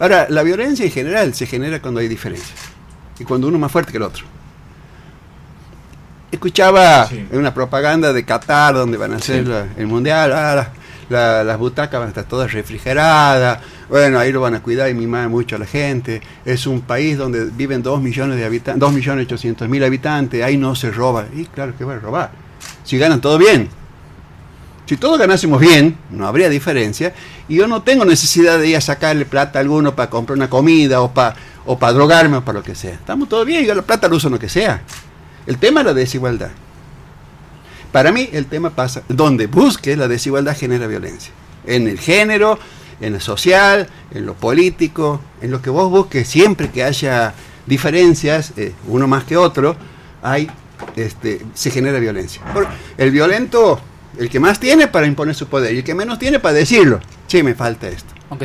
Ahora, la violencia en general se genera cuando hay diferencias y cuando uno es más fuerte que el otro. Escuchaba en una propaganda de Qatar donde van a hacer el mundial, ah, las butacas van a estar todas refrigeradas, bueno, ahí lo van a cuidar y mimar mucho a la gente. Es un país donde viven 2 millones de habitantes, 2 millones 800 mil habitantes, ahí no se roba. Y claro que van a robar. Si ganan todo bien. Si todos ganásemos bien, no habría diferencia. Y yo no tengo necesidad de ir a sacarle plata a alguno para comprar una comida o para o para drogarme o para lo que sea. Estamos todo bien, yo la plata lo uso en lo que sea. El tema es la desigualdad. Para mí el tema pasa, donde busque la desigualdad genera violencia. En el género, en lo social, en lo político, en lo que vos busques, siempre que haya diferencias, eh, uno más que otro, hay, este, se genera violencia. El violento, el que más tiene para imponer su poder y el que menos tiene para decirlo, che, me falta esto.